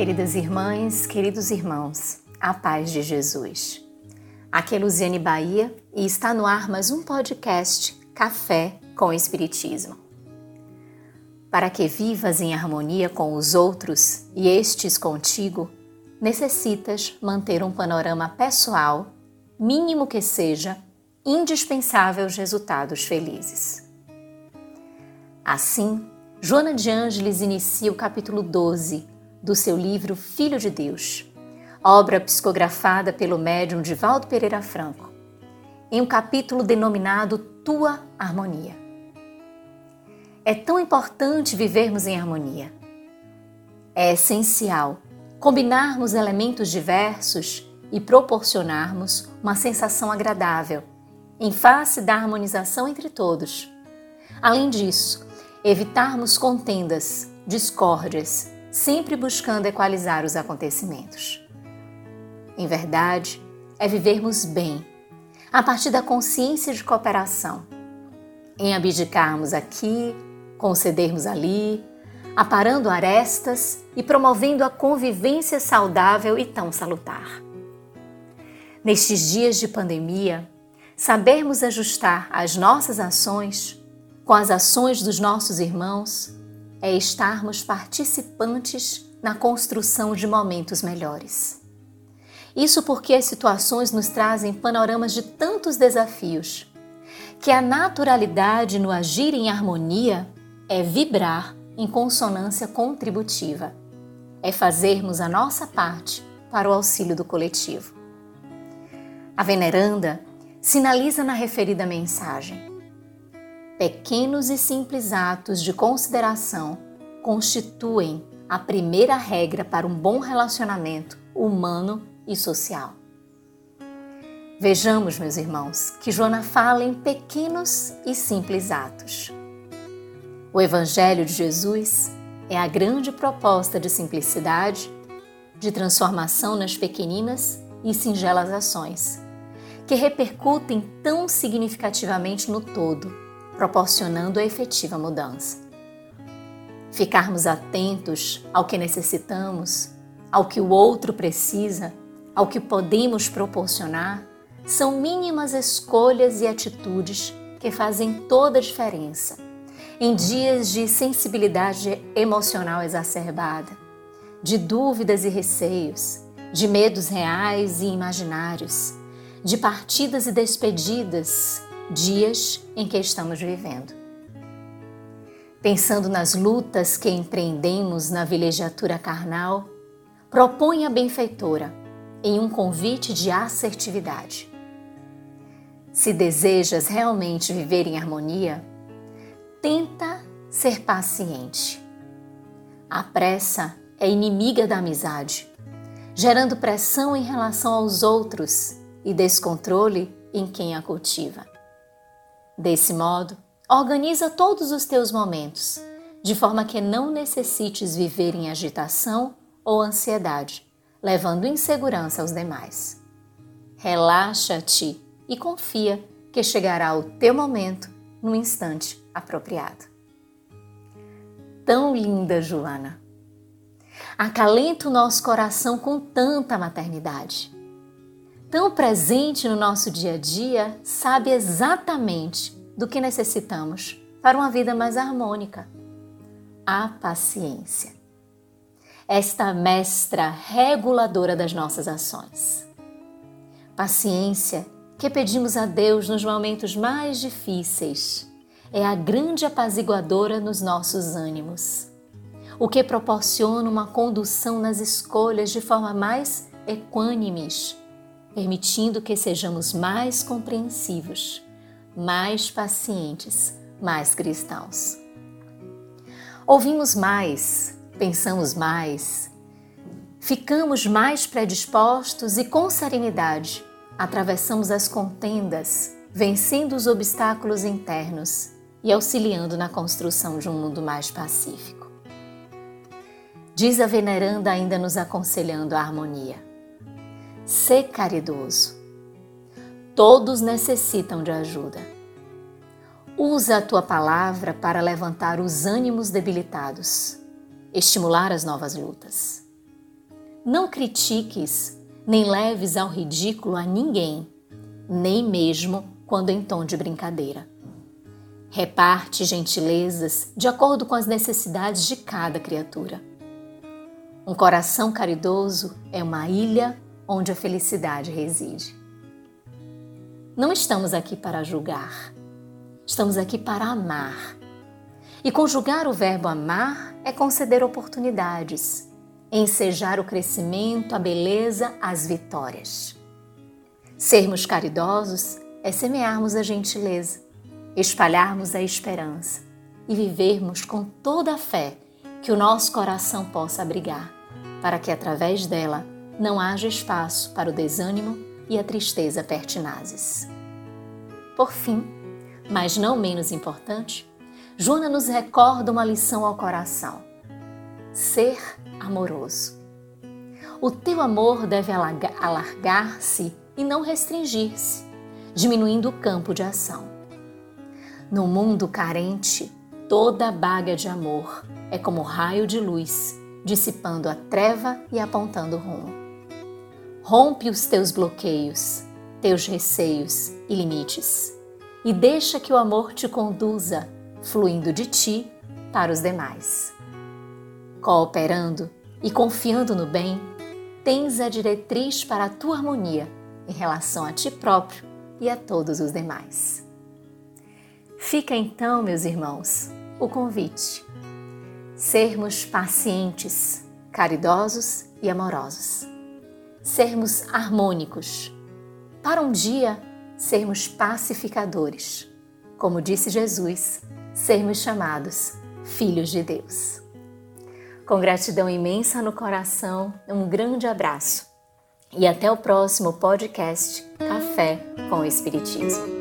queridas irmãs, queridos irmãos, a paz de Jesus. Aqui é Luziane Bahia e está no ar mais um podcast Café com Espiritismo. Para que vivas em harmonia com os outros e estes contigo, necessitas manter um panorama pessoal, mínimo que seja, indispensável aos resultados felizes. Assim, Joana de Ângeles inicia o capítulo 12 do seu livro Filho de Deus, obra psicografada pelo médium Divaldo Pereira Franco, em um capítulo denominado Tua Harmonia. É tão importante vivermos em harmonia. É essencial combinarmos elementos diversos e proporcionarmos uma sensação agradável em face da harmonização entre todos. Além disso, evitarmos contendas, discórdias sempre buscando equalizar os acontecimentos. Em verdade, é vivermos bem, a partir da consciência de cooperação, em abdicarmos aqui, concedermos ali, aparando arestas e promovendo a convivência saudável e tão salutar. Nestes dias de pandemia, sabermos ajustar as nossas ações com as ações dos nossos irmãos é estarmos participantes na construção de momentos melhores. Isso porque as situações nos trazem panoramas de tantos desafios, que a naturalidade no agir em harmonia é vibrar em consonância contributiva, é fazermos a nossa parte para o auxílio do coletivo. A veneranda sinaliza na referida mensagem pequenos e simples atos de consideração constituem a primeira regra para um bom relacionamento humano e social. Vejamos, meus irmãos, que Joana fala em pequenos e simples atos. O Evangelho de Jesus é a grande proposta de simplicidade, de transformação nas pequeninas e singelas ações, que repercutem tão significativamente no todo proporcionando a efetiva mudança. Ficarmos atentos ao que necessitamos, ao que o outro precisa, ao que podemos proporcionar, são mínimas escolhas e atitudes que fazem toda a diferença em dias de sensibilidade emocional exacerbada, de dúvidas e receios, de medos reais e imaginários, de partidas e despedidas dias em que estamos vivendo. Pensando nas lutas que empreendemos na vilegiatura carnal, propõe a benfeitora em um convite de assertividade. Se desejas realmente viver em harmonia, tenta ser paciente. A pressa é inimiga da amizade, gerando pressão em relação aos outros e descontrole em quem a cultiva. Desse modo, organiza todos os teus momentos, de forma que não necessites viver em agitação ou ansiedade, levando insegurança aos demais. Relaxa-te e confia que chegará o teu momento no instante apropriado. Tão linda, Joana! Acalenta o nosso coração com tanta maternidade tão presente no nosso dia a dia, sabe exatamente do que necessitamos para uma vida mais harmônica. A paciência. Esta mestra reguladora das nossas ações. Paciência que pedimos a Deus nos momentos mais difíceis é a grande apaziguadora nos nossos ânimos, o que proporciona uma condução nas escolhas de forma mais equânimes permitindo que sejamos mais compreensivos, mais pacientes, mais cristãos. Ouvimos mais, pensamos mais, ficamos mais predispostos e com serenidade atravessamos as contendas, vencendo os obstáculos internos e auxiliando na construção de um mundo mais pacífico. Diz a veneranda ainda nos aconselhando a harmonia. Sê caridoso. Todos necessitam de ajuda. Usa a tua palavra para levantar os ânimos debilitados, estimular as novas lutas. Não critiques, nem leves ao ridículo a ninguém, nem mesmo quando em tom de brincadeira. Reparte gentilezas de acordo com as necessidades de cada criatura. Um coração caridoso é uma ilha onde a felicidade reside. Não estamos aqui para julgar, estamos aqui para amar. E conjugar o verbo amar é conceder oportunidades, ensejar o crescimento, a beleza, as vitórias. Sermos caridosos é semearmos a gentileza, espalharmos a esperança e vivermos com toda a fé que o nosso coração possa abrigar, para que através dela não haja espaço para o desânimo e a tristeza pertinazes. Por fim, mas não menos importante, Joana nos recorda uma lição ao coração: ser amoroso. O teu amor deve alargar-se e não restringir-se, diminuindo o campo de ação. No mundo carente, toda baga de amor é como raio de luz, dissipando a treva e apontando o rumo. Rompe os teus bloqueios, teus receios e limites, e deixa que o amor te conduza, fluindo de ti para os demais. Cooperando e confiando no bem, tens a diretriz para a tua harmonia em relação a ti próprio e a todos os demais. Fica então, meus irmãos, o convite. Sermos pacientes, caridosos e amorosos. Sermos harmônicos. Para um dia sermos pacificadores. Como disse Jesus, sermos chamados filhos de Deus. Com gratidão imensa no coração, um grande abraço e até o próximo podcast Café com o Espiritismo.